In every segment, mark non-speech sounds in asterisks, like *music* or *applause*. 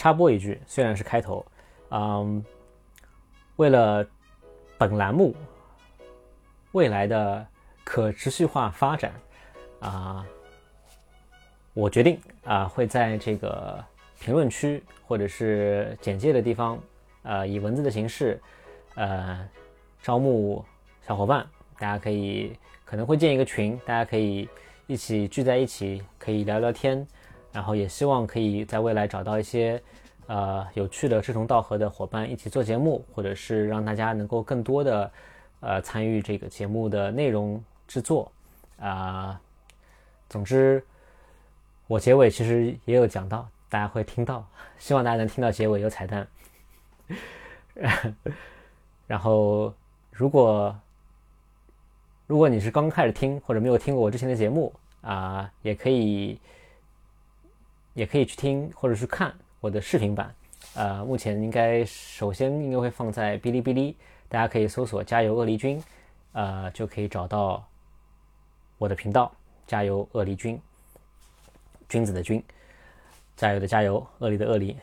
插播一句，虽然是开头，嗯，为了本栏目未来的可持续化发展啊，我决定啊会在这个评论区或者是简介的地方，呃，以文字的形式，呃，招募小伙伴，大家可以可能会建一个群，大家可以一起聚在一起，可以聊聊天。然后也希望可以在未来找到一些，呃，有趣的志同道合的伙伴一起做节目，或者是让大家能够更多的，呃，参与这个节目的内容制作，啊，总之，我结尾其实也有讲到，大家会听到，*laughs* 希望大家能听到结尾有彩蛋。*laughs* 然后，如果如果你是刚开始听或者没有听过我之前的节目啊，也可以。也可以去听或者去看我的视频版，呃，目前应该首先应该会放在哔哩哔哩，大家可以搜索“加油鳄梨君”，呃，就可以找到我的频道“加油鳄梨君”，君子的君，加油的加油，鳄梨的鳄梨，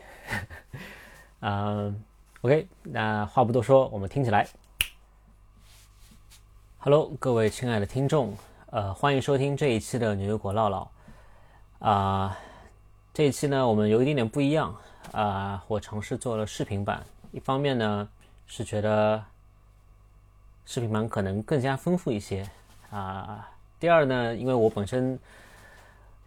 嗯，*laughs* OK，那话不多说，我们听起来。Hello，各位亲爱的听众，呃，欢迎收听这一期的牛油果唠唠，啊。这一期呢，我们有一点点不一样啊，我尝试做了视频版。一方面呢，是觉得视频版可能更加丰富一些啊。第二呢，因为我本身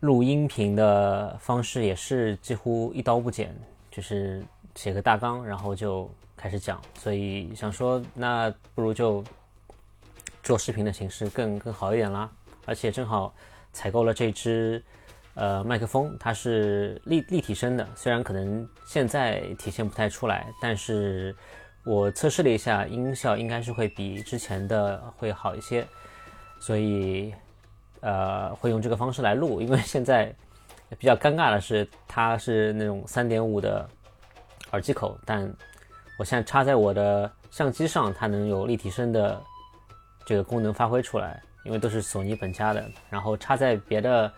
录音频的方式也是几乎一刀不剪，就是写个大纲，然后就开始讲，所以想说，那不如就做视频的形式更更好一点啦。而且正好采购了这支。呃，麦克风它是立立体声的，虽然可能现在体现不太出来，但是我测试了一下，音效应该是会比之前的会好一些，所以呃会用这个方式来录。因为现在比较尴尬的是，它是那种三点五的耳机口，但我现在插在我的相机上，它能有立体声的这个功能发挥出来，因为都是索尼本家的，然后插在别的。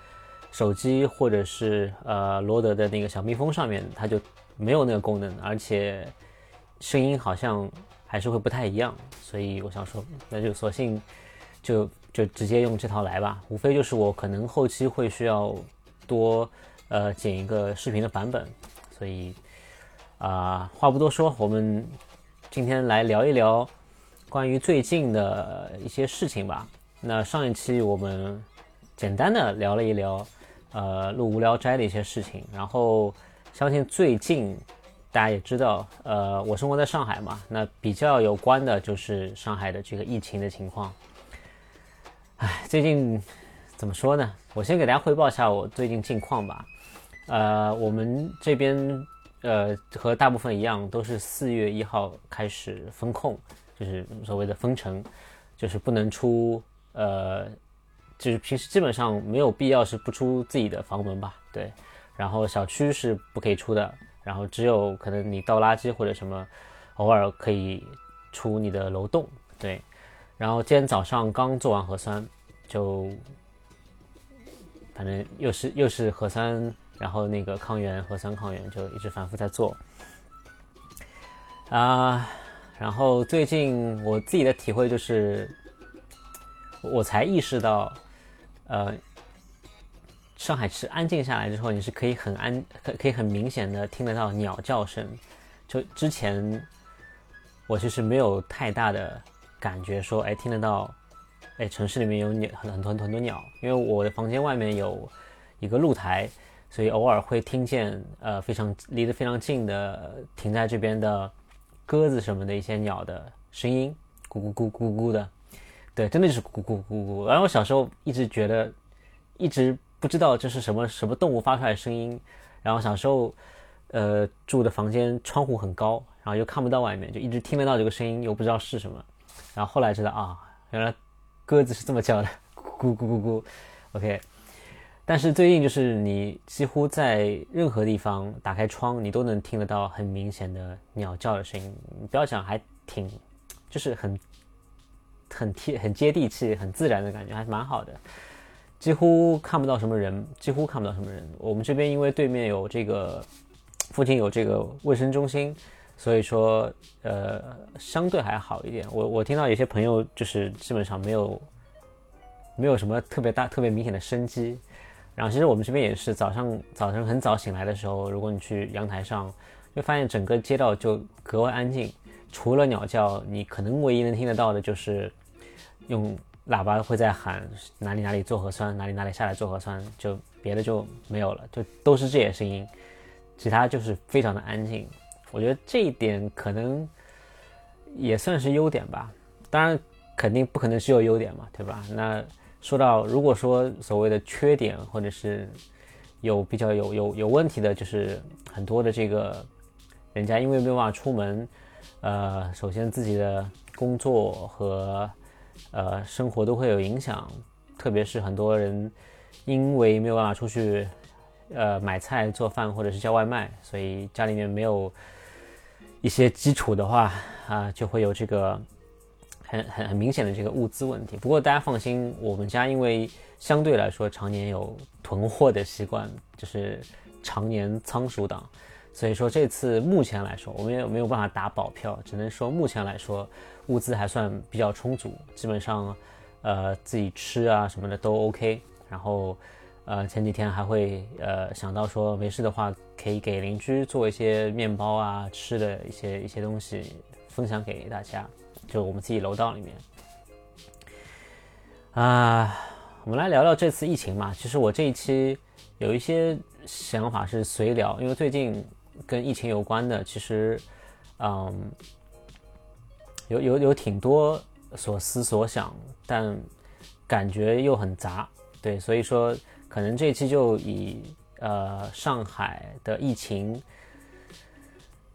手机或者是呃罗德的那个小蜜蜂上面，它就没有那个功能，而且声音好像还是会不太一样，所以我想说，那就索性就就直接用这套来吧。无非就是我可能后期会需要多呃剪一个视频的版本，所以啊话不多说，我们今天来聊一聊关于最近的一些事情吧。那上一期我们简单的聊了一聊。呃，录无聊斋的一些事情，然后相信最近大家也知道，呃，我生活在上海嘛，那比较有关的就是上海的这个疫情的情况。唉，最近怎么说呢？我先给大家汇报一下我最近近况吧。呃，我们这边呃和大部分一样，都是四月一号开始封控，就是所谓的封城，就是不能出呃。就是平时基本上没有必要是不出自己的房门吧，对。然后小区是不可以出的，然后只有可能你倒垃圾或者什么，偶尔可以出你的楼栋，对。然后今天早上刚做完核酸，就反正又是又是核酸，然后那个抗原核酸抗原就一直反复在做。啊，然后最近我自己的体会就是，我才意识到。呃，上海是安静下来之后，你是可以很安，可可以很明显的听得到鸟叫声。就之前我其实没有太大的感觉，说哎听得到，哎城市里面有鸟很很多很多鸟，因为我的房间外面有一个露台，所以偶尔会听见呃非常离得非常近的停在这边的鸽子什么的一些鸟的声音，咕咕咕咕咕的。对，真的就是咕咕咕咕。然后我小时候一直觉得，一直不知道这是什么什么动物发出来的声音。然后小时候，呃，住的房间窗户很高，然后又看不到外面，就一直听得到这个声音，又不知道是什么。然后后来知道啊，原来鸽子是这么叫的，咕咕咕咕。OK，但是最近就是你几乎在任何地方打开窗，你都能听得到很明显的鸟叫的声音。你不要讲，还挺，就是很。很贴、很接地气、很自然的感觉，还是蛮好的。几乎看不到什么人，几乎看不到什么人。我们这边因为对面有这个附近有这个卫生中心，所以说呃相对还好一点。我我听到有些朋友就是基本上没有没有什么特别大、特别明显的生机。然后其实我们这边也是早上早晨很早醒来的时候，如果你去阳台上，就发现整个街道就格外安静，除了鸟叫，你可能唯一能听得到的就是用喇叭会在喊哪里哪里做核酸，哪里哪里下来做核酸，就别的就没有了，就都是这些声音，其他就是非常的安静。我觉得这一点可能也算是优点吧，当然肯定不可能只有优点嘛，对吧？那。说到，如果说所谓的缺点，或者是有比较有有有问题的，就是很多的这个人家因为没有办法出门，呃，首先自己的工作和呃生活都会有影响，特别是很多人因为没有办法出去呃买菜做饭或者是叫外卖，所以家里面没有一些基础的话啊，就会有这个。很很很明显的这个物资问题，不过大家放心，我们家因为相对来说常年有囤货的习惯，就是常年仓鼠党，所以说这次目前来说，我们也没有办法打保票，只能说目前来说物资还算比较充足，基本上呃自己吃啊什么的都 OK。然后呃前几天还会呃想到说没事的话可以给邻居做一些面包啊吃的一些一些东西分享给大家。就我们自己楼道里面啊，我们来聊聊这次疫情嘛。其实我这一期有一些想法是随聊，因为最近跟疫情有关的，其实嗯，有有有挺多所思所想，但感觉又很杂，对，所以说可能这期就以呃上海的疫情。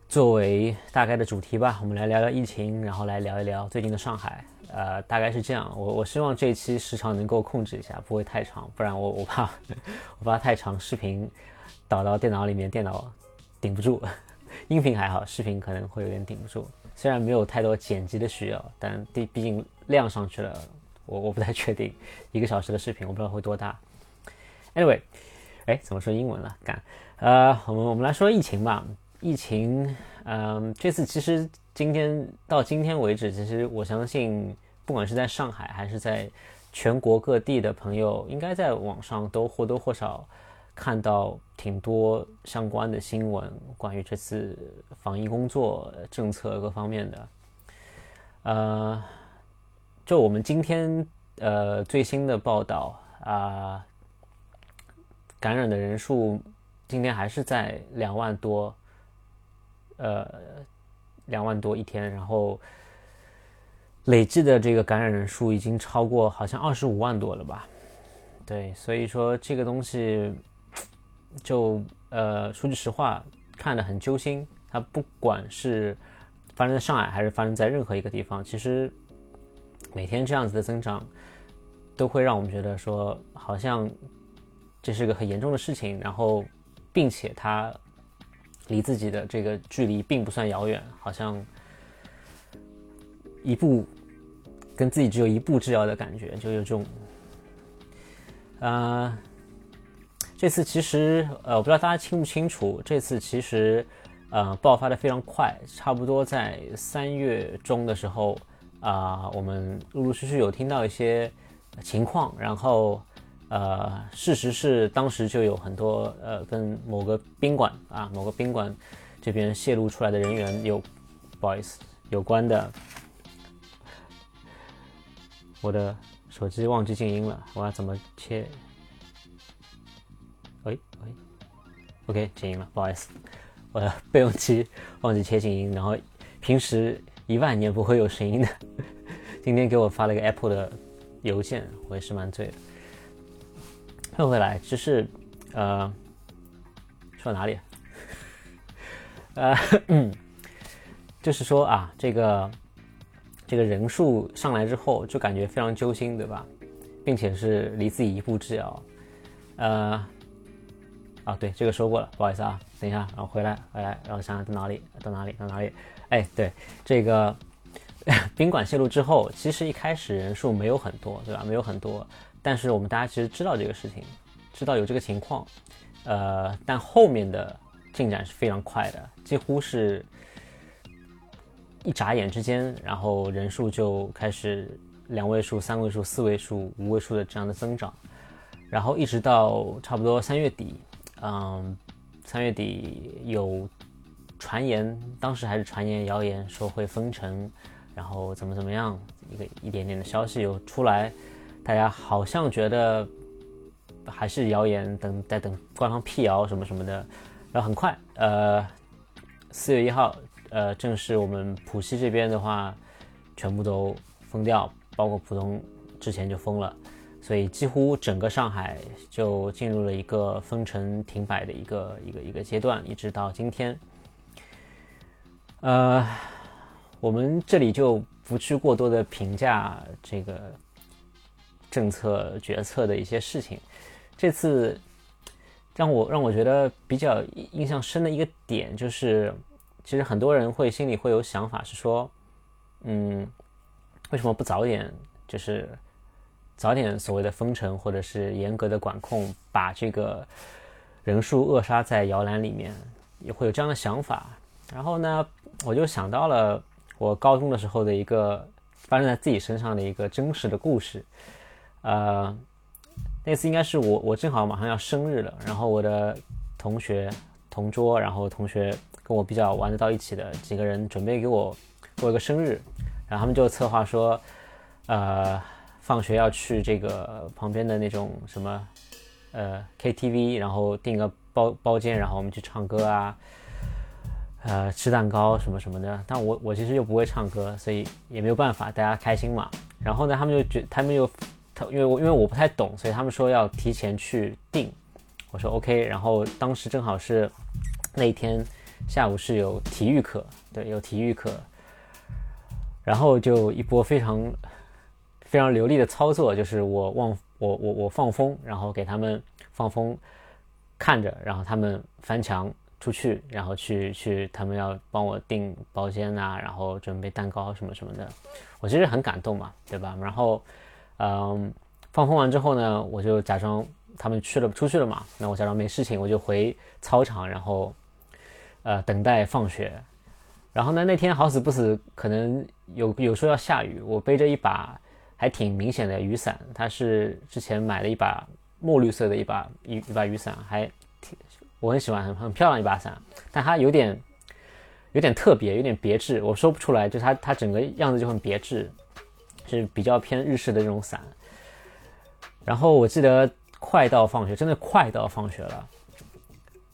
作为大概的主题吧，我们来聊聊疫情，然后来聊一聊最近的上海。呃，大概是这样。我我希望这一期时长能够控制一下，不会太长，不然我我怕 *laughs* 我怕太长，视频导到电脑里面，电脑顶不住。音频还好，视频可能会有点顶不住。虽然没有太多剪辑的需要，但毕毕竟量上去了，我我不太确定一个小时的视频，我不知道会多大。Anyway，哎，怎么说英文了？干，呃，我们我们来说疫情吧。疫情，嗯，这次其实今天到今天为止，其实我相信，不管是在上海还是在全国各地的朋友，应该在网上都或多或少看到挺多相关的新闻，关于这次防疫工作政策各方面的。呃，就我们今天呃最新的报道啊，感染的人数今天还是在两万多。呃，两万多一天，然后累计的这个感染人数已经超过好像二十五万多了吧？对，所以说这个东西就呃说句实话，看得很揪心。它不管是发生在上海还是发生在任何一个地方，其实每天这样子的增长，都会让我们觉得说好像这是个很严重的事情，然后并且它。离自己的这个距离并不算遥远，好像一步跟自己只有一步之遥的感觉，就有这种。呃，这次其实呃，我不知道大家清不清楚，这次其实呃爆发的非常快，差不多在三月中的时候啊，我们陆陆续续有听到一些情况，然后。呃，事实是当时就有很多呃，跟某个宾馆啊，某个宾馆这边泄露出来的人员有，不好意思，有关的。我的手机忘记静音了，我要怎么切？，OK，静音了，不好意思，我的备用机忘记切静音，然后平时一万年不会有声音的，*laughs* 今天给我发了一个 Apple 的邮件，我也是蛮醉的。退回来，就是，呃，说哪里？*laughs* 呃，就是说啊，这个这个人数上来之后，就感觉非常揪心，对吧？并且是离自己一步之遥。呃，啊，对，这个说过了，不好意思啊，等一下，然后回来，回来，然后想想到哪里，到哪里，到哪里？哎，对，这个 *laughs* 宾馆泄露之后，其实一开始人数没有很多，对吧？没有很多。但是我们大家其实知道这个事情，知道有这个情况，呃，但后面的进展是非常快的，几乎是一眨眼之间，然后人数就开始两位数、三位数、四位数、五位数的这样的增长，然后一直到差不多三月底，嗯，三月底有传言，当时还是传言谣言说会封城，然后怎么怎么样，一个一点点的消息有出来，大家好像觉得。还是谣言，等在等官方辟谣什么什么的，然后很快，呃，四月一号，呃，正式我们浦西这边的话，全部都封掉，包括浦东之前就封了，所以几乎整个上海就进入了一个封城停摆的一个一个一个阶段，一直到今天。呃，我们这里就不去过多的评价这个政策决策的一些事情。这次让我让我觉得比较印象深的一个点就是，其实很多人会心里会有想法，是说，嗯，为什么不早点，就是早点所谓的封城或者是严格的管控，把这个人数扼杀在摇篮里面，也会有这样的想法。然后呢，我就想到了我高中的时候的一个发生在自己身上的一个真实的故事，呃。那次应该是我，我正好马上要生日了，然后我的同学同桌，然后同学跟我比较玩得到一起的几个人准备给我过一个生日，然后他们就策划说，呃，放学要去这个旁边的那种什么，呃，KTV，然后订个包包间，然后我们去唱歌啊，呃，吃蛋糕什么什么的。但我我其实又不会唱歌，所以也没有办法，大家开心嘛。然后呢，他们就觉他们又。因为我因为我不太懂，所以他们说要提前去订，我说 OK。然后当时正好是那一天下午是有体育课，对，有体育课，然后就一波非常非常流利的操作，就是我忘我我我放风，然后给他们放风看着，然后他们翻墙出去，然后去去他们要帮我订包间啊，然后准备蛋糕什么什么的，我其实很感动嘛，对吧？然后。嗯，放风完之后呢，我就假装他们去了出去了嘛，那我假装没事情，我就回操场，然后呃等待放学。然后呢，那天好死不死，可能有有说要下雨，我背着一把还挺明显的雨伞，它是之前买了一把墨绿色的一把一一把雨伞，还挺我很喜欢，很很漂亮一把伞，但它有点有点特别，有点别致，我说不出来，就它它整个样子就很别致。是比较偏日式的这种伞，然后我记得快到放学，真的快到放学了，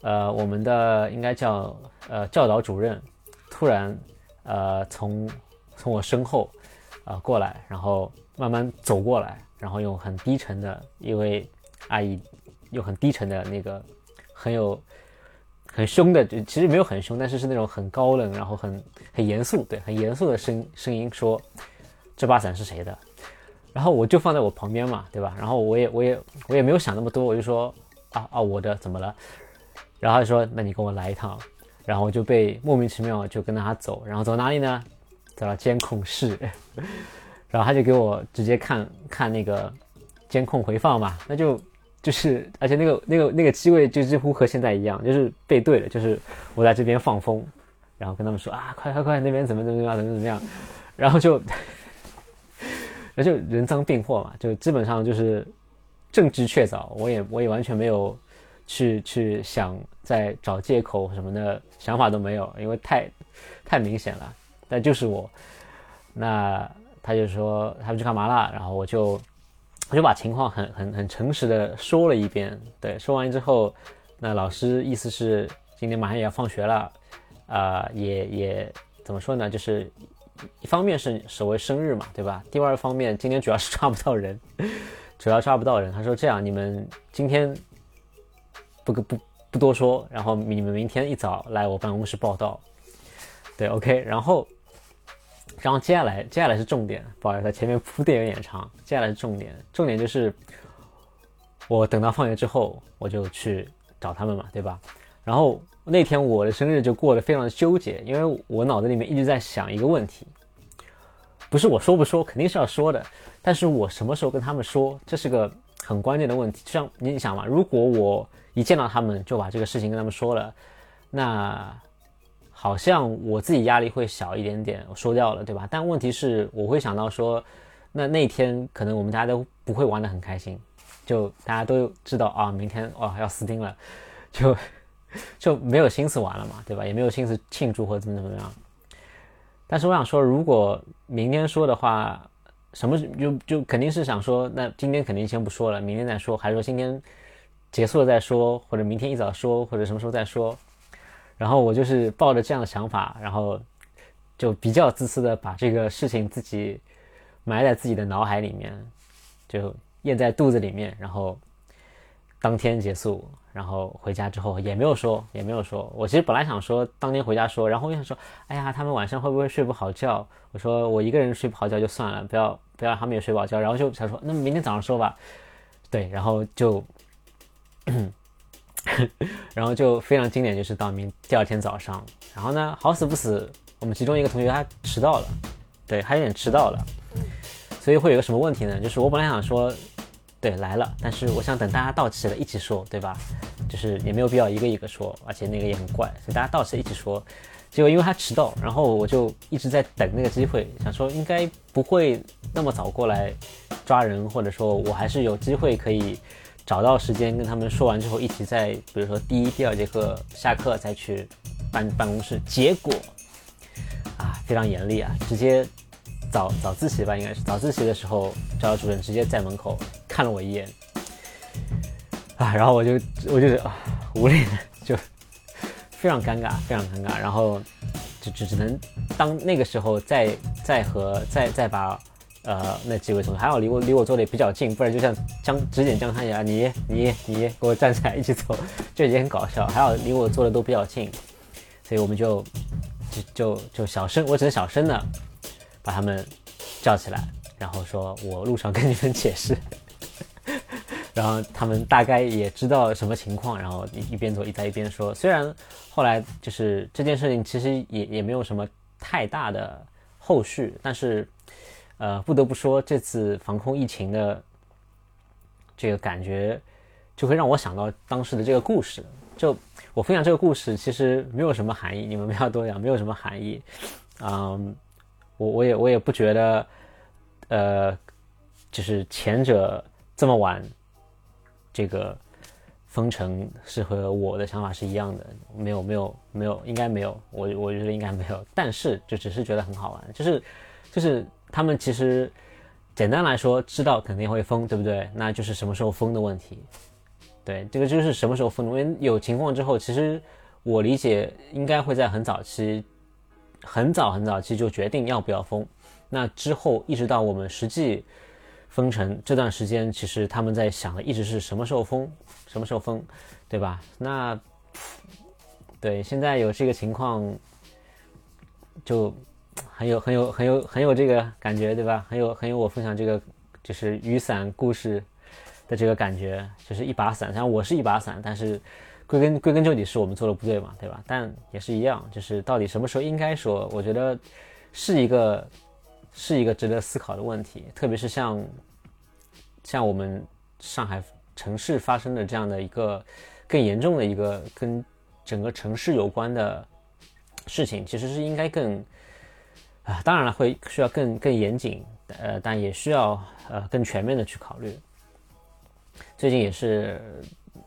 呃，我们的应该叫呃教导主任突然呃从从我身后啊过来，然后慢慢走过来，然后用很低沉的一位阿姨用很低沉的那个很有很凶的，就其实没有很凶，但是是那种很高冷，然后很很严肃，对，很严肃的声声音说。这把伞是谁的？然后我就放在我旁边嘛，对吧？然后我也我也 *laughs* 我也没有想那么多，我就说啊啊我的怎么了？然后他说那你跟我来一趟，然后我就被莫名其妙就跟着他走，然后走哪里呢？走到监控室，然后他就给我直接看看那个监控回放嘛，那就就是而且那个那个那个机位就几乎和现在一样，就是背对的，就是我在这边放风，然后跟他们说啊快快快那边怎么怎么样怎么怎么样，然后就。*laughs* 那就人赃并获嘛，就基本上就是证据确凿，我也我也完全没有去去想再找借口什么的想法都没有，因为太太明显了。但就是我，那他就说他们去干嘛了，然后我就我就把情况很很很诚实的说了一遍。对，说完之后，那老师意思是今天马上也要放学了，啊，也也怎么说呢，就是。一方面是所谓生日嘛，对吧？第二方面，今天主要是抓不到人，*laughs* 主要抓不到人。他说：“这样，你们今天不不不多说，然后你们明天一早来我办公室报道。”对，OK。然后，然后接下来，接下来是重点。不好意思，前面铺垫有点长，接下来是重点。重点就是我等到放学之后，我就去找他们嘛，对吧？然后。那天我的生日就过得非常的纠结，因为我脑子里面一直在想一个问题，不是我说不说，肯定是要说的，但是我什么时候跟他们说，这是个很关键的问题。就像你想嘛，如果我一见到他们就把这个事情跟他们说了，那好像我自己压力会小一点点，我说掉了，对吧？但问题是，我会想到说，那那天可能我们大家都不会玩得很开心，就大家都知道啊，明天哇要死定了，就 *laughs* 就没有心思玩了嘛，对吧？也没有心思庆祝或怎么怎么样。但是我想说，如果明天说的话，什么就就肯定是想说，那今天肯定先不说了，明天再说，还是说今天结束了再说，或者明天一早说，或者什么时候再说？然后我就是抱着这样的想法，然后就比较自私的把这个事情自己埋在自己的脑海里面，就咽在肚子里面，然后当天结束。然后回家之后也没有说，也没有说。我其实本来想说当天回家说，然后我想说，哎呀，他们晚上会不会睡不好觉？我说我一个人睡不好觉就算了，不要不要让他们也睡不好觉。然后就想说，那明天早上说吧。对，然后就，*laughs* 然后就非常经典，就是到明第二天早上，然后呢，好死不死，我们其中一个同学他迟到了，对，还有点迟到了，所以会有个什么问题呢？就是我本来想说。对，来了，但是我想等大家到齐了一起说，对吧？就是也没有必要一个一个说，而且那个也很怪，所以大家到齐一起说。结果因为他迟到，然后我就一直在等那个机会，想说应该不会那么早过来抓人，或者说我还是有机会可以找到时间跟他们说完之后一起在，比如说第一、第二节课下课再去办办公室。结果啊，非常严厉啊，直接。早早自习吧，应该是早自习的时候，教导主任直接在门口看了我一眼，啊，然后我就我就啊无力，就非常尴尬，非常尴尬，然后就只只能当那个时候再再和再再把呃那几位同学还好离我离我坐的也比较近，不然就像江指点江山一样，你你你给我站起来一起走，就已经很搞笑，还好离我坐的都比较近，所以我们就就就就小声，我只能小声的。把他们叫起来，然后说：“我路上跟你们解释。*laughs* ”然后他们大概也知道什么情况，然后一一边走一在一边说。虽然后来就是这件事情其实也也没有什么太大的后续，但是呃不得不说这次防控疫情的这个感觉，就会让我想到当时的这个故事。就我分享这个故事，其实没有什么含义，你们不要多想，没有什么含义，嗯。我我也我也不觉得，呃，就是前者这么晚，这个封城是和我的想法是一样的，没有没有没有，应该没有，我我觉得应该没有，但是就只是觉得很好玩，就是就是他们其实简单来说知道肯定会封，对不对？那就是什么时候封的问题，对，这个就是什么时候封，因为有情况之后，其实我理解应该会在很早期。很早很早期就决定要不要封，那之后一直到我们实际封城这段时间，其实他们在想的一直是什么时候封，什么时候封，对吧？那对现在有这个情况，就很有很有很有很有这个感觉，对吧？很有很有我分享这个就是雨伞故事的这个感觉，就是一把伞，像我是一把伞，但是。归根归根究底是我们做的不对嘛，对吧？但也是一样，就是到底什么时候应该说，我觉得是一个是一个值得思考的问题。特别是像像我们上海城市发生的这样的一个更严重的一个跟整个城市有关的事情，其实是应该更啊，当然了，会需要更更严谨，呃，但也需要呃更全面的去考虑。最近也是。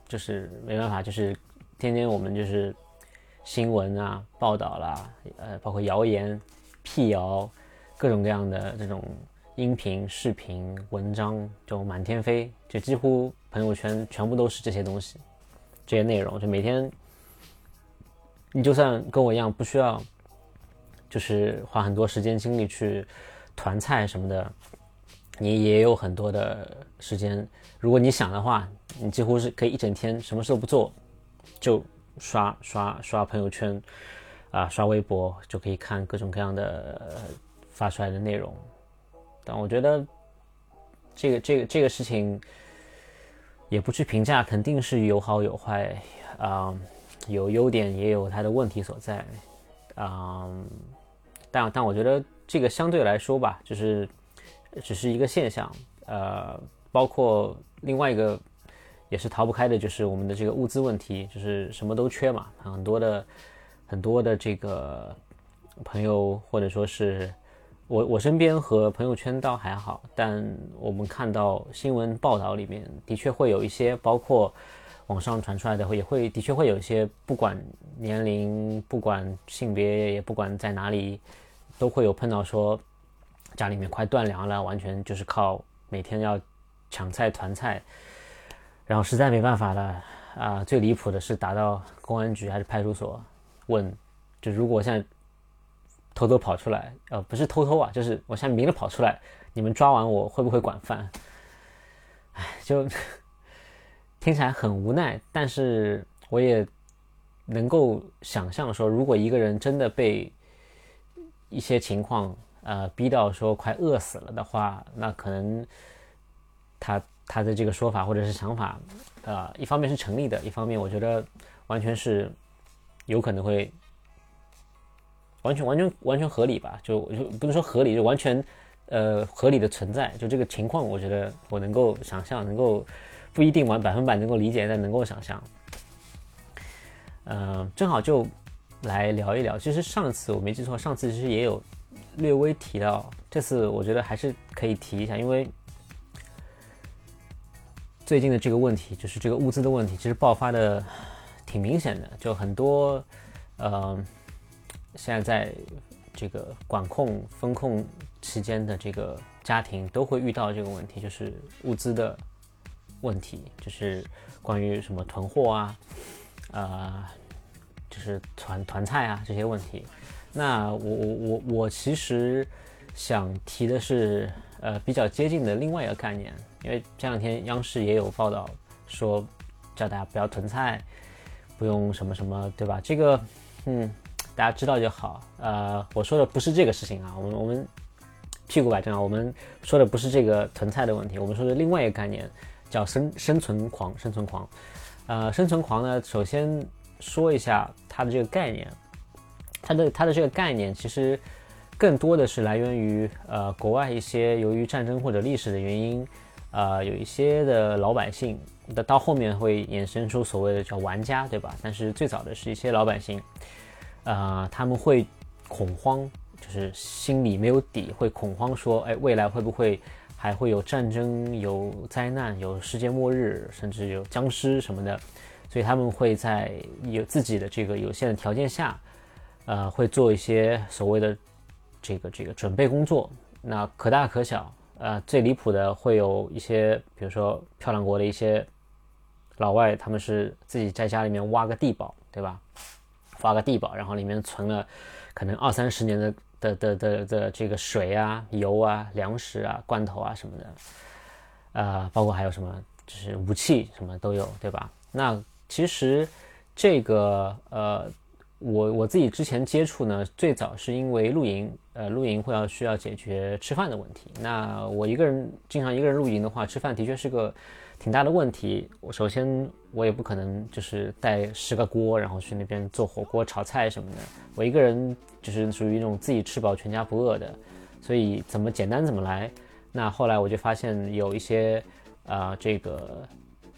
就是没办法，就是天天我们就是新闻啊、报道啦，呃，包括谣言、辟谣，各种各样的这种音频、视频、文章就满天飞，就几乎朋友圈全部都是这些东西，这些内容。就每天，你就算跟我一样不需要，就是花很多时间精力去团菜什么的，你也有很多的时间。如果你想的话，你几乎是可以一整天什么事都不做，就刷刷刷朋友圈，啊，刷微博就可以看各种各样的发出来的内容。但我觉得这个这个这个事情也不去评价，肯定是有好有坏啊，有优点也有它的问题所在啊。但我觉得这个相对来说吧，就是只是一个现象，呃。包括另外一个也是逃不开的，就是我们的这个物资问题，就是什么都缺嘛，很多的很多的这个朋友或者说是我我身边和朋友圈倒还好，但我们看到新闻报道里面的确会有一些，包括网上传出来的，也会的确会有一些，不管年龄，不管性别，也不管在哪里，都会有碰到说家里面快断粮了，完全就是靠每天要抢菜团菜。然后实在没办法了啊！最离谱的是打到公安局还是派出所，问，就如果我现在偷偷跑出来，呃，不是偷偷啊，就是我现在明着跑出来，你们抓完我会不会管饭？哎，就 *laughs* 听起来很无奈，但是我也能够想象说，如果一个人真的被一些情况呃逼到说快饿死了的话，那可能他。他的这个说法或者是想法，呃，一方面是成立的，一方面我觉得完全是有可能会完全完全完全合理吧？就就不能说合理，就完全呃合理的存在。就这个情况，我觉得我能够想象，能够不一定完百分百能够理解，但能够想象。嗯，正好就来聊一聊。其实上次我没记错，上次其实也有略微提到，这次我觉得还是可以提一下，因为。最近的这个问题就是这个物资的问题，其实爆发的挺明显的，就很多，呃，现在在这个管控风控期间的这个家庭都会遇到这个问题，就是物资的问题，就是关于什么囤货啊，呃，就是团团菜啊这些问题。那我我我我其实想提的是，呃，比较接近的另外一个概念。因为这两天央视也有报道说，叫大家不要囤菜，不用什么什么，对吧？这个，嗯，大家知道就好。呃，我说的不是这个事情啊，我们我们屁股摆正啊，我们说的不是这个囤菜的问题，我们说的另外一个概念叫生生存狂，生存狂。呃，生存狂呢，首先说一下它的这个概念，它的它的这个概念其实更多的是来源于呃国外一些由于战争或者历史的原因。呃，有一些的老百姓，的到后面会衍生出所谓的叫玩家，对吧？但是最早的是一些老百姓，呃，他们会恐慌，就是心里没有底，会恐慌说，哎，未来会不会还会有战争、有灾难、有世界末日，甚至有僵尸什么的？所以他们会在有自己的这个有限的条件下，呃，会做一些所谓的这个这个准备工作，那可大可小。呃，最离谱的会有一些，比如说漂亮国的一些老外，他们是自己在家里面挖个地堡，对吧？挖个地堡，然后里面存了可能二三十年的的的的的这个水啊、油啊、粮食啊、罐头啊什么的，呃，包括还有什么就是武器什么都有，对吧？那其实这个呃。我我自己之前接触呢，最早是因为露营，呃，露营会要需要解决吃饭的问题。那我一个人经常一个人露营的话，吃饭的确是个挺大的问题。我首先我也不可能就是带十个锅，然后去那边做火锅、炒菜什么的。我一个人就是属于那种自己吃饱全家不饿的，所以怎么简单怎么来。那后来我就发现有一些啊，这个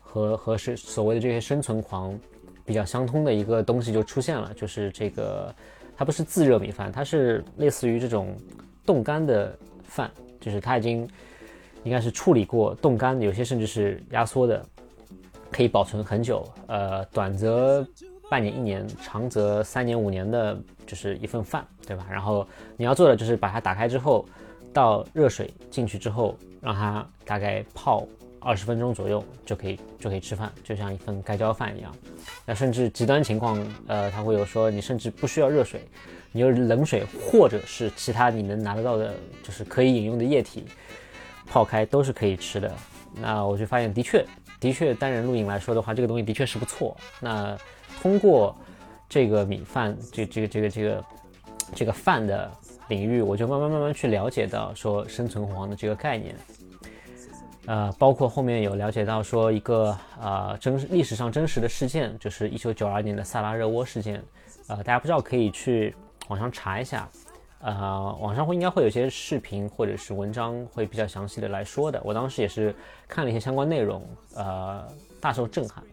和和是所谓的这些生存狂。比较相通的一个东西就出现了，就是这个，它不是自热米饭，它是类似于这种冻干的饭，就是它已经应该是处理过冻干，有些甚至是压缩的，可以保存很久，呃，短则半年一年，长则三年五年的，就是一份饭，对吧？然后你要做的就是把它打开之后，倒热水进去之后，让它大概泡。二十分钟左右就可以就可以吃饭，就像一份盖浇饭一样。那甚至极端情况，呃，他会有说你甚至不需要热水，你用冷水或者是其他你能拿得到的，就是可以饮用的液体泡开都是可以吃的。那我就发现，的确的确单人露营来说的话，这个东西的确是不错。那通过这个米饭，这这个这个这个这个饭的领域，我就慢慢慢慢去了解到说生存黄的这个概念。呃，包括后面有了解到说一个呃真历史上真实的事件，就是一九九二年的萨拉热窝事件。呃，大家不知道可以去网上查一下，呃，网上会应该会有些视频或者是文章会比较详细的来说的。我当时也是看了一些相关内容，呃，大受震撼。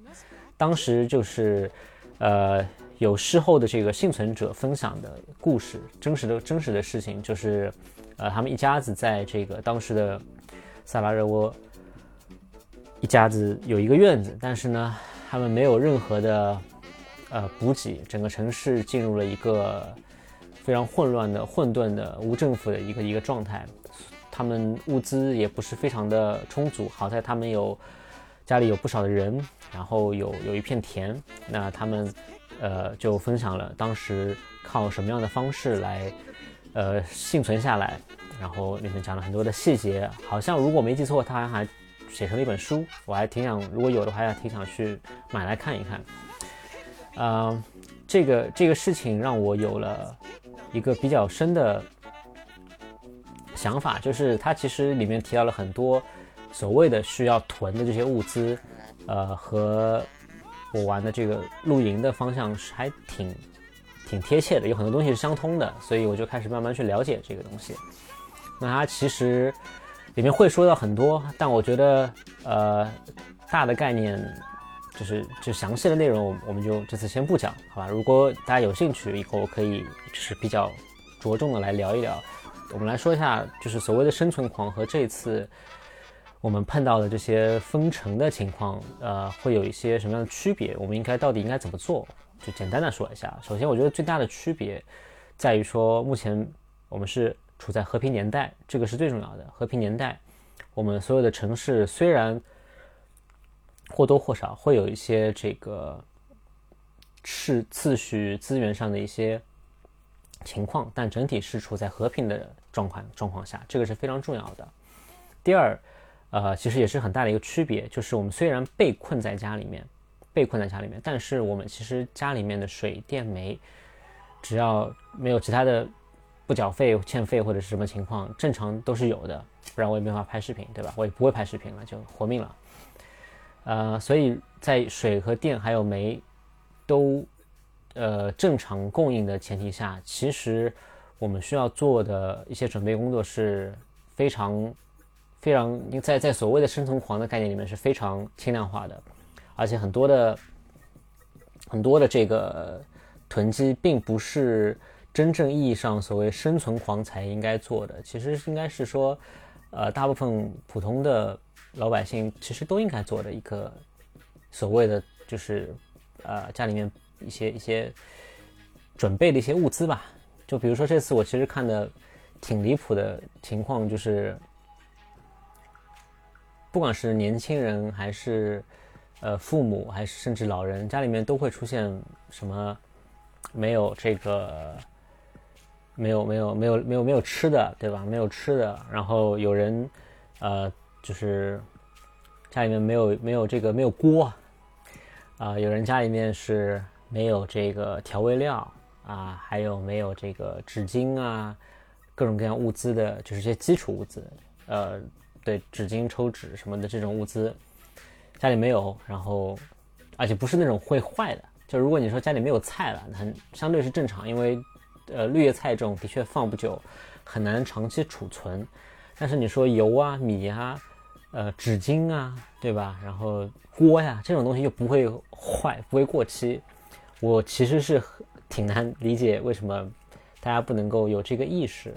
当时就是，呃，有事后的这个幸存者分享的故事，真实的真实的事情，就是，呃，他们一家子在这个当时的萨拉热窝，一家子有一个院子，但是呢，他们没有任何的，呃，补给，整个城市进入了一个非常混乱的、混沌的、无政府的一个一个状态，他们物资也不是非常的充足，好在他们有。家里有不少的人，然后有有一片田，那他们，呃，就分享了当时靠什么样的方式来，呃，幸存下来，然后里面讲了很多的细节，好像如果没记错，他还写成了一本书，我还挺想，如果有的话，还挺想去买来看一看。呃，这个这个事情让我有了一个比较深的想法，就是它其实里面提到了很多。所谓的需要囤的这些物资，呃，和我玩的这个露营的方向是还挺挺贴切的，有很多东西是相通的，所以我就开始慢慢去了解这个东西。那它其实里面会说到很多，但我觉得呃大的概念就是就详细的内容，我们就这次先不讲，好吧？如果大家有兴趣，以后可以就是比较着重的来聊一聊。我们来说一下，就是所谓的生存狂和这次。我们碰到的这些封城的情况，呃，会有一些什么样的区别？我们应该到底应该怎么做？就简单的说一下。首先，我觉得最大的区别在于说，目前我们是处在和平年代，这个是最重要的。和平年代，我们所有的城市虽然或多或少会有一些这个次次序资源上的一些情况，但整体是处在和平的状况状况下，这个是非常重要的。第二。呃，其实也是很大的一个区别，就是我们虽然被困在家里面，被困在家里面，但是我们其实家里面的水电煤，只要没有其他的不缴费、欠费或者是什么情况，正常都是有的，不然我也没法拍视频，对吧？我也不会拍视频了，就活命了。呃，所以在水和电还有煤都呃正常供应的前提下，其实我们需要做的一些准备工作是非常。非常在在所谓的生存狂的概念里面是非常轻量化的，而且很多的很多的这个囤积并不是真正意义上所谓生存狂才应该做的，其实应该是说，呃，大部分普通的老百姓其实都应该做的一个所谓的就是呃家里面一些一些准备的一些物资吧。就比如说这次我其实看的挺离谱的情况就是。不管是年轻人还是，呃，父母还是甚至老人，家里面都会出现什么没有这个没有没有没有没有没有吃的，对吧？没有吃的，然后有人呃，就是家里面没有没有这个没有锅啊，有人家里面是没有这个调味料啊，还有没有这个纸巾啊，各种各样物资的，就是这些基础物资，呃。对纸巾、抽纸什么的这种物资，家里没有，然后而且不是那种会坏的。就如果你说家里没有菜了，很相对是正常，因为呃绿叶菜这种的确放不久，很难长期储存。但是你说油啊、米啊、呃纸巾啊，对吧？然后锅呀这种东西又不会坏，不会过期。我其实是挺难理解为什么大家不能够有这个意识。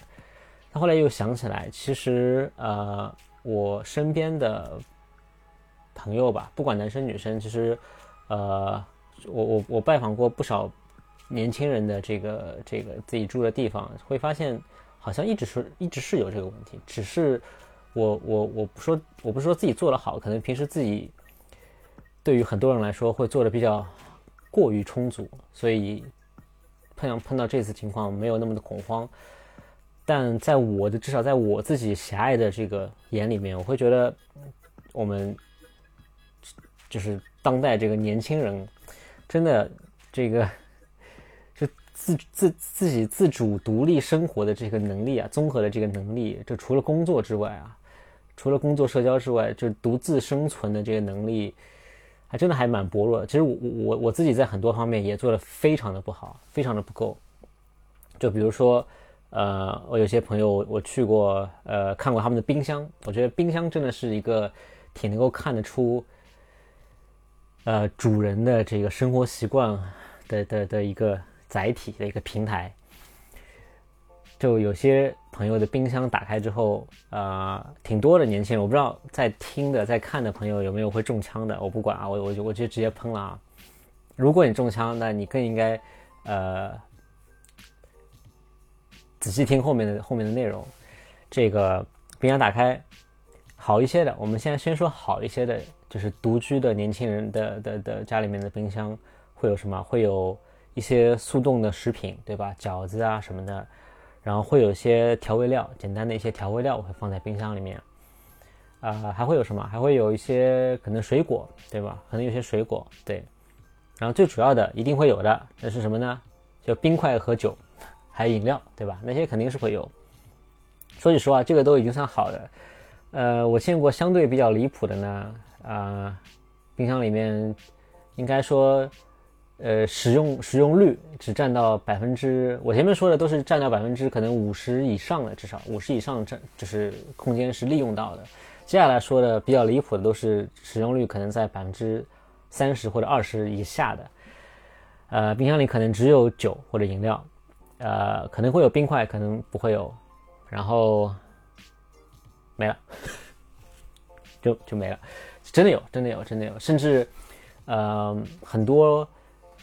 那后来又想起来，其实呃。我身边的朋友吧，不管男生女生，其实，呃，我我我拜访过不少年轻人的这个这个自己住的地方，会发现好像一直是一直是有这个问题，只是我我我不说我不是说自己做的好，可能平时自己对于很多人来说会做的比较过于充足，所以碰碰到这次情况没有那么的恐慌。但在我的至少在我自己狭隘的这个眼里面，我会觉得我们就是当代这个年轻人，真的这个自自自己自主独立生活的这个能力啊，综合的这个能力，就除了工作之外啊，除了工作社交之外，就独自生存的这个能力，还真的还蛮薄弱的。其实我我我自己在很多方面也做的非常的不好，非常的不够。就比如说。呃，我有些朋友我去过，呃，看过他们的冰箱。我觉得冰箱真的是一个挺能够看得出呃主人的这个生活习惯的的的一个载体的一个平台。就有些朋友的冰箱打开之后，呃，挺多的年轻人，我不知道在听的、在看的朋友有没有会中枪的，我不管啊，我我就我就直接喷了啊。如果你中枪，那你更应该呃仔细听后面的后面的内容。这个冰箱打开，好一些的，我们现在先说好一些的，就是独居的年轻人的的的家里面的冰箱会有什么？会有一些速冻的食品，对吧？饺子啊什么的。然后会有一些调味料，简单的一些调味料我会放在冰箱里面，啊，还会有什么？还会有一些可能水果，对吧？可能有些水果，对。然后最主要的一定会有的，那是什么呢？就冰块和酒，*laughs* 还有饮料，对吧？那些肯定是会有。说句实话，这个都已经算好的。呃，我见过相对比较离谱的呢，啊，冰箱里面应该说。呃，使用使用率只占到百分之，我前面说的都是占到百分之可能五十以上的，至少五十以上占就是空间是利用到的。接下来说的比较离谱的都是使用率可能在百分之三十或者二十以下的。呃，冰箱里可能只有酒或者饮料，呃，可能会有冰块，可能不会有，然后没了，*laughs* 就就没了。真的有，真的有，真的有，甚至呃很多。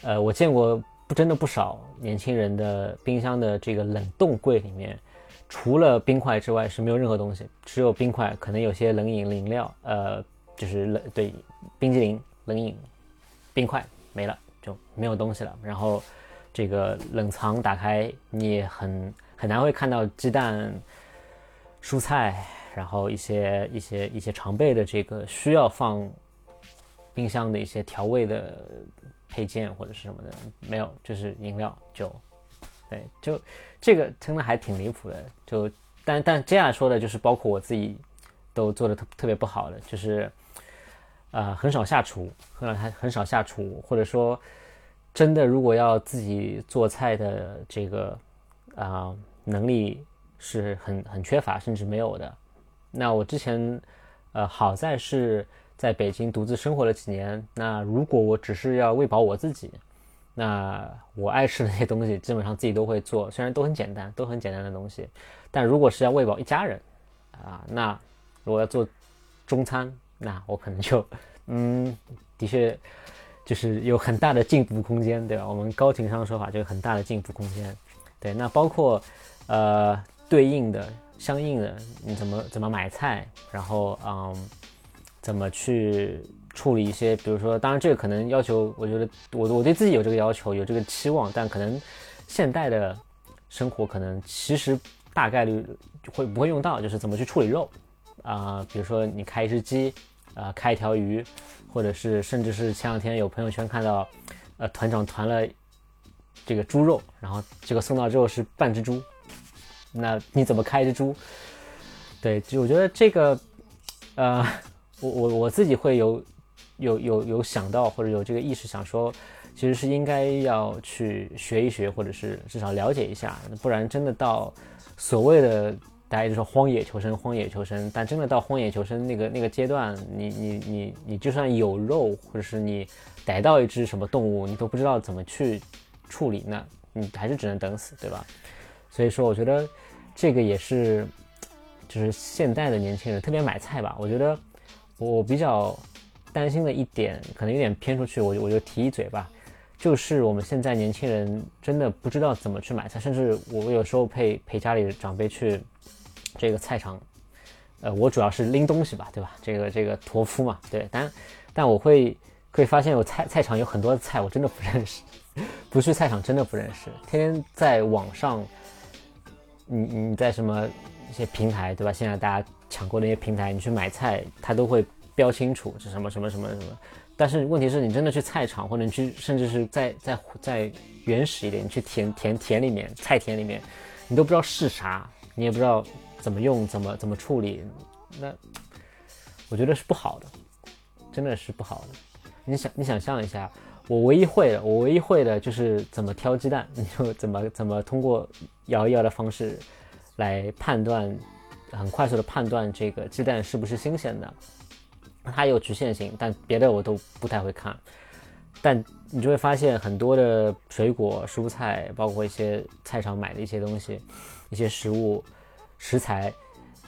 呃，我见过不真的不少年轻人的冰箱的这个冷冻柜里面，除了冰块之外是没有任何东西，只有冰块，可能有些冷饮、饮料，呃，就是冷对冰激凌、冷饮、冰块没了就没有东西了。然后这个冷藏打开，你也很很难会看到鸡蛋、蔬菜，然后一些一些一些常备的这个需要放冰箱的一些调味的。配件或者是什么的没有，就是饮料酒，对，就这个真的还挺离谱的。就但但接下来说的就是包括我自己都做的特特别不好的，就是呃很少下厨，很少很少下厨，或者说真的如果要自己做菜的这个啊能力是很很缺乏，甚至没有的。那我之前呃好在是。在北京独自生活了几年，那如果我只是要喂饱我自己，那我爱吃的那些东西基本上自己都会做，虽然都很简单，都很简单的东西，但如果是要喂饱一家人，啊，那如果要做中餐，那我可能就，嗯，的确就是有很大的进步空间，对吧？我们高情商说法就是很大的进步空间，对，那包括呃对应的相应的你怎么怎么买菜，然后嗯。怎么去处理一些，比如说，当然这个可能要求，我觉得我我对自己有这个要求，有这个期望，但可能现代的生活可能其实大概率会不会用到，就是怎么去处理肉啊，比如说你开一只鸡啊，开一条鱼，或者是甚至是前两天有朋友圈看到，呃，团长团了这个猪肉，然后这个送到之后是半只猪，那你怎么开一只猪？对，就我觉得这个，呃。我我我自己会有有有有想到或者有这个意识，想说，其实是应该要去学一学，或者是至少了解一下，不然真的到所谓的大家就说荒野求生，荒野求生，但真的到荒野求生那个那个阶段，你你你你就算有肉，或者是你逮到一只什么动物，你都不知道怎么去处理，那你还是只能等死，对吧？所以说，我觉得这个也是就是现代的年轻人特别买菜吧，我觉得。我比较担心的一点，可能有点偏出去，我就我就提一嘴吧，就是我们现在年轻人真的不知道怎么去买菜，甚至我有时候陪陪家里长辈去这个菜场，呃，我主要是拎东西吧，对吧？这个这个驼夫嘛，对，但但我会可以发现，有菜菜场有很多菜我真的不认识，*laughs* 不去菜场真的不认识，天天在网上，你你在什么一些平台，对吧？现在大家。抢购那些平台，你去买菜，它都会标清楚是什么什么什么什么。但是问题是你真的去菜场，或者你去，甚至是在在在原始一点，你去田田田里面，菜田里面，你都不知道是啥，你也不知道怎么用，怎么怎么处理，那我觉得是不好的，真的是不好的。你想你想象一下，我唯一会的，我唯一会的就是怎么挑鸡蛋，*laughs* 你就怎么怎么通过摇一摇的方式来判断。很快速的判断这个鸡蛋是不是新鲜的，它有局限性，但别的我都不太会看。但你就会发现很多的水果、蔬菜，包括一些菜场买的一些东西、一些食物、食材，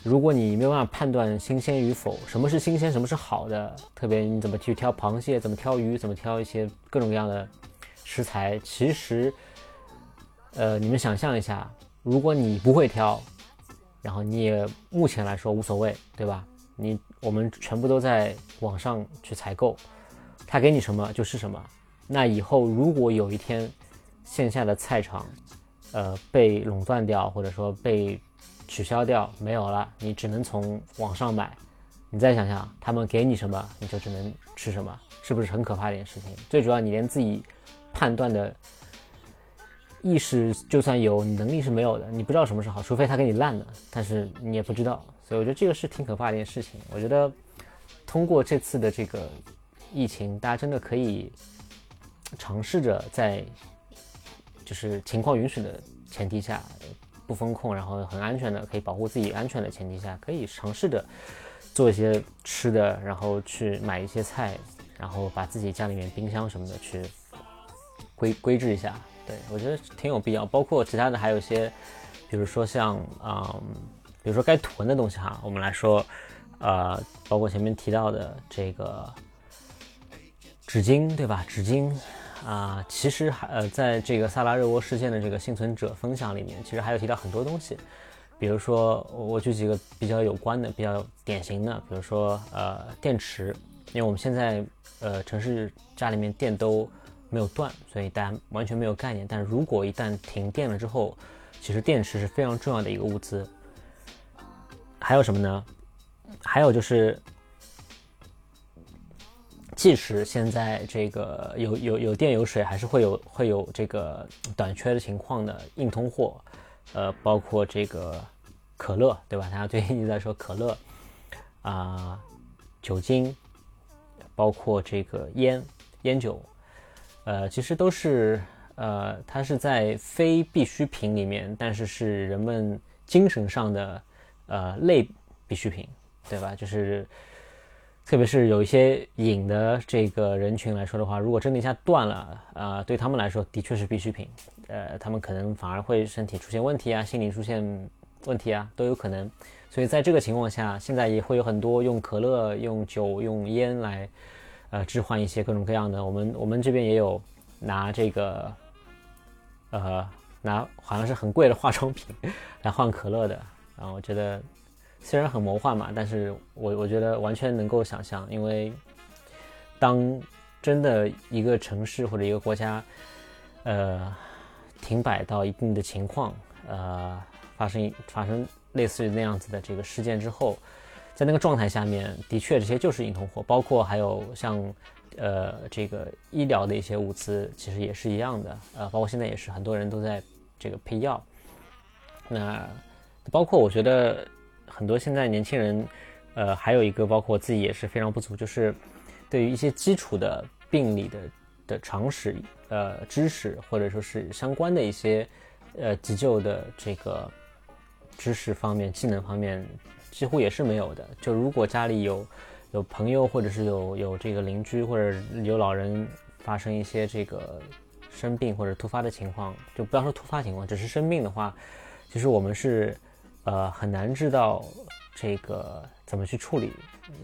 如果你没有办法判断新鲜与否，什么是新鲜，什么是好的，特别你怎么去挑螃蟹，怎么挑鱼，怎么挑一些各种各样的食材，其实，呃，你们想象一下，如果你不会挑，然后你也目前来说无所谓，对吧？你我们全部都在网上去采购。他给你什么就是什么。那以后如果有一天线下的菜场，呃，被垄断掉，或者说被取消掉，没有了，你只能从网上买。你再想想，他们给你什么，你就只能吃什么，是不是很可怕的一件事情？最主要，你连自己判断的意识就算有，能力是没有的。你不知道什么是好，除非他给你烂的，但是你也不知道。所以我觉得这个是挺可怕的一件事情。我觉得通过这次的这个。疫情，大家真的可以尝试着在就是情况允许的前提下，不风控，然后很安全的可以保护自己安全的前提下，可以尝试着做一些吃的，然后去买一些菜，然后把自己家里面冰箱什么的去规规制一下。对我觉得挺有必要。包括其他的还有一些，比如说像啊，比如说该囤的东西哈，我们来说，呃，包括前面提到的这个。纸巾对吧？纸巾啊，其实还呃，在这个萨拉热窝事件的这个幸存者分享里面，其实还有提到很多东西，比如说我举几个比较有关的、比较典型的，比如说呃电池，因为我们现在呃城市家里面电都没有断，所以大家完全没有概念。但如果一旦停电了之后，其实电池是非常重要的一个物资。还有什么呢？还有就是。即使现在这个有有有电有水，还是会有会有这个短缺的情况的硬通货，呃，包括这个可乐，对吧？大家最近一直在说可乐啊，酒精，包括这个烟烟酒，呃，其实都是呃，它是在非必需品里面，但是是人们精神上的呃类必需品，对吧？就是。特别是有一些瘾的这个人群来说的话，如果真的一下断了，啊，对他们来说的确是必需品，呃，他们可能反而会身体出现问题啊，心理出现问题啊，都有可能。所以在这个情况下，现在也会有很多用可乐、用酒、用烟来，呃，置换一些各种各样的。我们我们这边也有拿这个，呃，拿好像是很贵的化妆品来换可乐的，然后我觉得。虽然很魔幻嘛，但是我我觉得完全能够想象，因为当真的一个城市或者一个国家，呃，停摆到一定的情况，呃，发生发生类似于那样子的这个事件之后，在那个状态下面，的确这些就是硬通货，包括还有像呃这个医疗的一些物资，其实也是一样的，呃，包括现在也是很多人都在这个配药，那包括我觉得。很多现在年轻人，呃，还有一个包括我自己也是非常不足，就是对于一些基础的病理的的常识、呃知识，或者说是相关的一些呃急救的这个知识方面、技能方面，几乎也是没有的。就如果家里有有朋友，或者是有有这个邻居或者有老人发生一些这个生病或者突发的情况，就不要说突发情况，只是生病的话，其实我们是。呃，很难知道这个怎么去处理，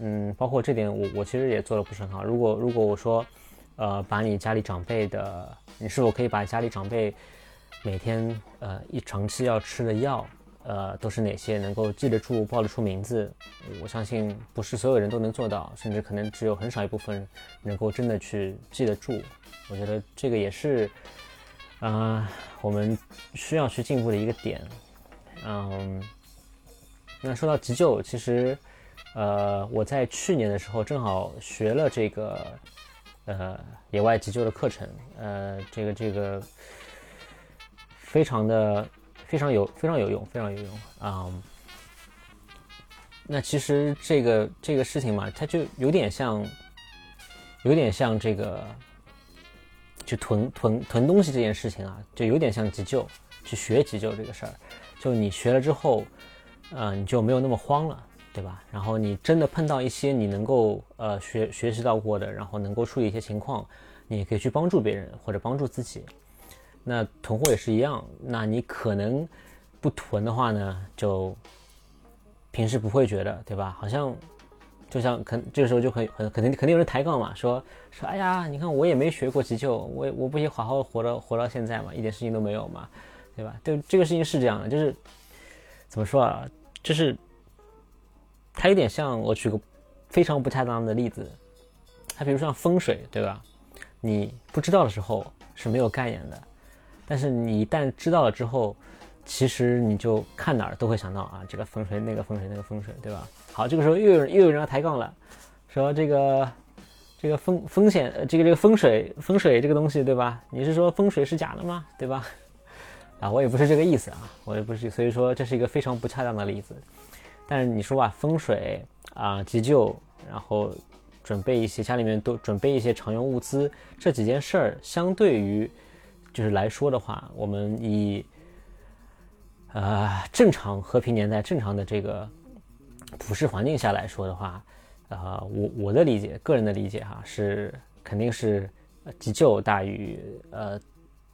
嗯，包括这点，我我其实也做的不是很好。如果如果我说，呃，把你家里长辈的，你是否可以把家里长辈每天呃一长期要吃的药，呃，都是哪些，能够记得住、报得出名字？我相信不是所有人都能做到，甚至可能只有很少一部分能够真的去记得住。我觉得这个也是，啊，我们需要去进步的一个点，嗯。那说到急救，其实，呃，我在去年的时候正好学了这个，呃，野外急救的课程，呃，这个这个，非常的非常有非常有用，非常有用啊。那其实这个这个事情嘛，它就有点像，有点像这个，去囤囤囤东西这件事情啊，就有点像急救，去学急救这个事儿，就你学了之后。啊，你就没有那么慌了，对吧？然后你真的碰到一些你能够呃学学习到过的，然后能够处理一些情况，你也可以去帮助别人或者帮助自己。那囤货也是一样，那你可能不囤的话呢，就平时不会觉得，对吧？好像就像肯这个时候就很很肯定肯定有人抬杠嘛，说说哎呀，你看我也没学过急救，我我不也好好活到活到现在嘛，一点事情都没有嘛，对吧？对这个事情是这样的，就是怎么说啊，就是它有点像我举个非常不恰当的例子，它比如像风水，对吧？你不知道的时候是没有概念的。但是你一旦知道了之后，其实你就看哪儿都会想到啊，这个风水，那个风水，那个风水，对吧？好，这个时候又有又有人要抬杠了，说这个这个风风险，这个这个风水风水这个东西，对吧？你是说风水是假的吗？对吧？*laughs* 啊，我也不是这个意思啊，我也不是，所以说这是一个非常不恰当的例子。但是你说吧，风水啊，急救，然后准备一些家里面都准备一些常用物资，这几件事儿相对于。就是来说的话，我们以呃正常和平年代正常的这个普世环境下来说的话，呃，我我的理解，个人的理解哈，是肯定是急救大于呃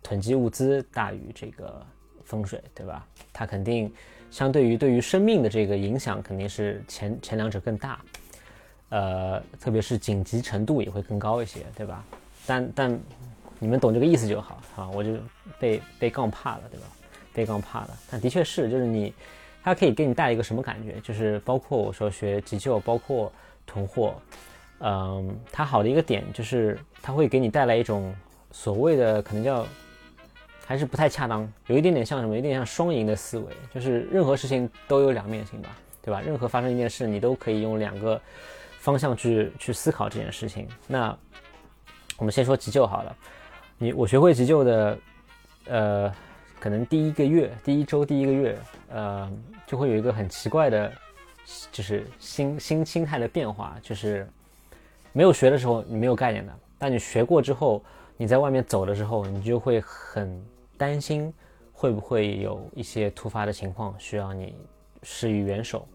囤积物资大于这个风水，对吧？它肯定相对于对于生命的这个影响，肯定是前前两者更大，呃，特别是紧急程度也会更高一些，对吧？但但。你们懂这个意思就好啊！我就被被杠怕了，对吧？被杠怕了。但的确是，就是你，它可以给你带来一个什么感觉？就是包括我说学急救，包括囤货，嗯，它好的一个点就是它会给你带来一种所谓的可能叫还是不太恰当，有一点点像什么？有点像双赢的思维，就是任何事情都有两面性吧，对吧？任何发生一件事，你都可以用两个方向去去思考这件事情。那我们先说急救好了。你我学会急救的，呃，可能第一个月、第一周、第一个月，呃，就会有一个很奇怪的，就是心心心态的变化，就是没有学的时候你没有概念的，但你学过之后，你在外面走的时候，你就会很担心会不会有一些突发的情况需要你施以援手，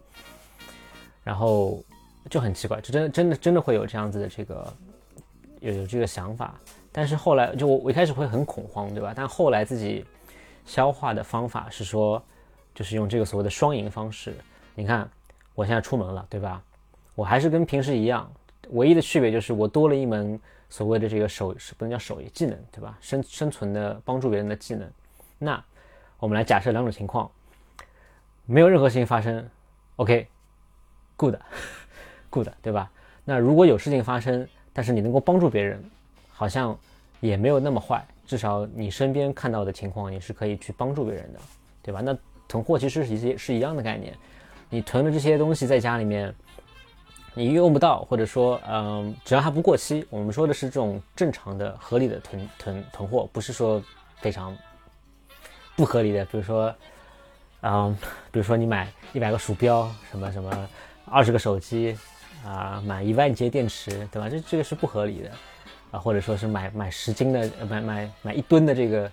然后就很奇怪，就真的真的真的会有这样子的这个有有这个想法。但是后来，就我我一开始会很恐慌，对吧？但后来自己消化的方法是说，就是用这个所谓的双赢方式。你看，我现在出门了，对吧？我还是跟平时一样，唯一的区别就是我多了一门所谓的这个手，不能叫手艺技能，对吧？生生存的帮助别人的技能。那我们来假设两种情况，没有任何事情发生，OK，good，good，*laughs* 对吧？那如果有事情发生，但是你能够帮助别人。好像也没有那么坏，至少你身边看到的情况也是可以去帮助别人的，对吧？那囤货其实是一是一样的概念，你囤的这些东西在家里面，你用不到，或者说，嗯，只要它不过期，我们说的是这种正常的、合理的囤囤囤货，不是说非常不合理的，比如说，嗯，比如说你买一百个鼠标，什么什么，二十个手机，啊，买一万节电池，对吧？这这个是不合理的。啊，或者说是买买十斤的，买买买一吨的这个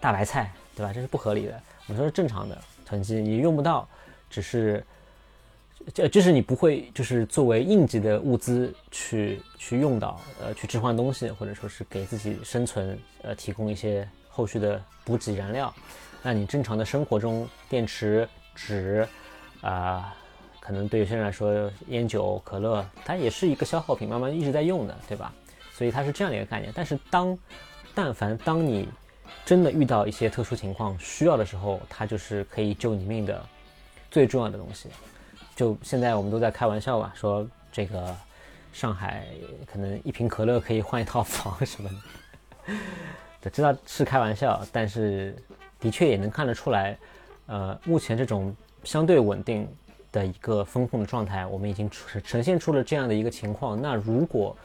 大白菜，对吧？这是不合理的。我们说是正常的囤积，你用不到，只是，这就是你不会就是作为应急的物资去去用到，呃，去置换东西，或者说是给自己生存呃提供一些后续的补给燃料。那你正常的生活中，电池、纸，啊，可能对有些人来说，烟酒、可乐，它也是一个消耗品，慢慢一直在用的，对吧？所以它是这样的一个概念，但是当，但凡当你真的遇到一些特殊情况需要的时候，它就是可以救你命的最重要的东西。就现在我们都在开玩笑吧，说这个上海可能一瓶可乐可以换一套房什么的，知道是开玩笑，但是的确也能看得出来，呃，目前这种相对稳定的一个风控的状态，我们已经呈呈现出了这样的一个情况。那如果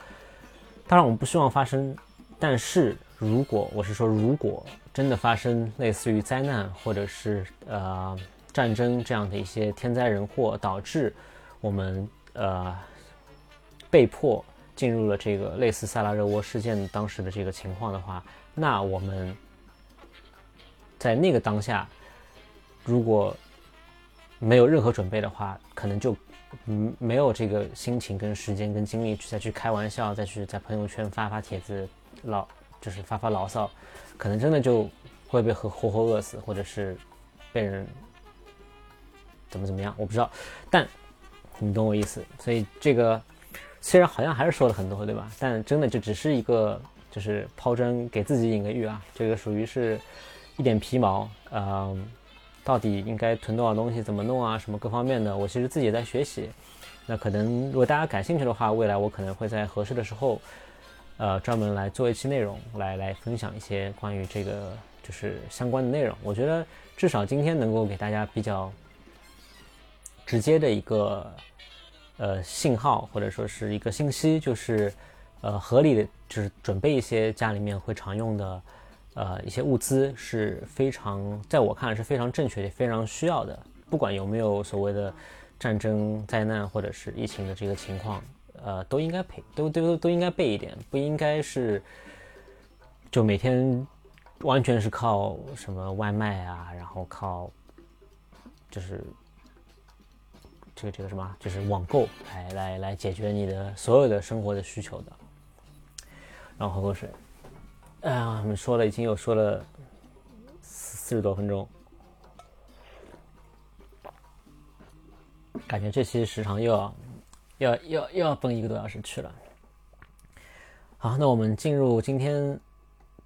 当然，我们不希望发生，但是如果我是说，如果真的发生类似于灾难或者是呃战争这样的一些天灾人祸，导致我们呃被迫进入了这个类似萨拉热窝事件当时的这个情况的话，那我们在那个当下，如果没有任何准备的话，可能就嗯，没有这个心情、跟时间、跟精力去再去开玩笑，再去在朋友圈发发帖子，老就是发发牢骚，可能真的就会被活活活饿死，或者是被人怎么怎么样，我不知道。但你懂我意思，所以这个虽然好像还是说了很多，对吧？但真的就只是一个就是抛砖给自己引个玉啊，这个属于是一点皮毛，嗯。到底应该囤多少东西，怎么弄啊？什么各方面的，我其实自己也在学习。那可能如果大家感兴趣的话，未来我可能会在合适的时候，呃，专门来做一期内容，来来分享一些关于这个就是相关的内容。我觉得至少今天能够给大家比较直接的一个呃信号，或者说是一个信息，就是呃合理的，就是准备一些家里面会常用的。呃，一些物资是非常，在我看来是非常正确的，非常需要的。不管有没有所谓的战争灾难或者是疫情的这个情况，呃，都应该备，都都都应该备一点，不应该是就每天完全是靠什么外卖啊，然后靠就是这个这个什么，就是网购来来来解决你的所有的生活的需求的。然后喝口水。哎呀，我们说了，已经有说了四四十多分钟，感觉这期时长又要要要又要奔一个多小时去了。好，那我们进入今天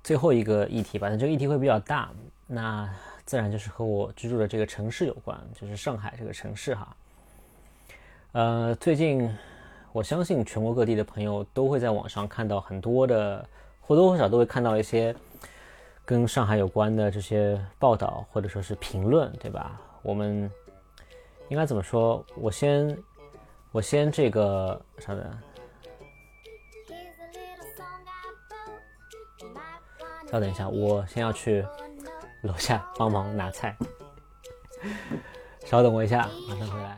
最后一个议题吧。那这个议题会比较大，那自然就是和我居住的这个城市有关，就是上海这个城市哈。呃，最近我相信全国各地的朋友都会在网上看到很多的。或多或少都会看到一些跟上海有关的这些报道，或者说是评论，对吧？我们应该怎么说？我先，我先这个，稍等，稍等一下，我先要去楼下帮忙拿菜，稍等我一下，马上回来。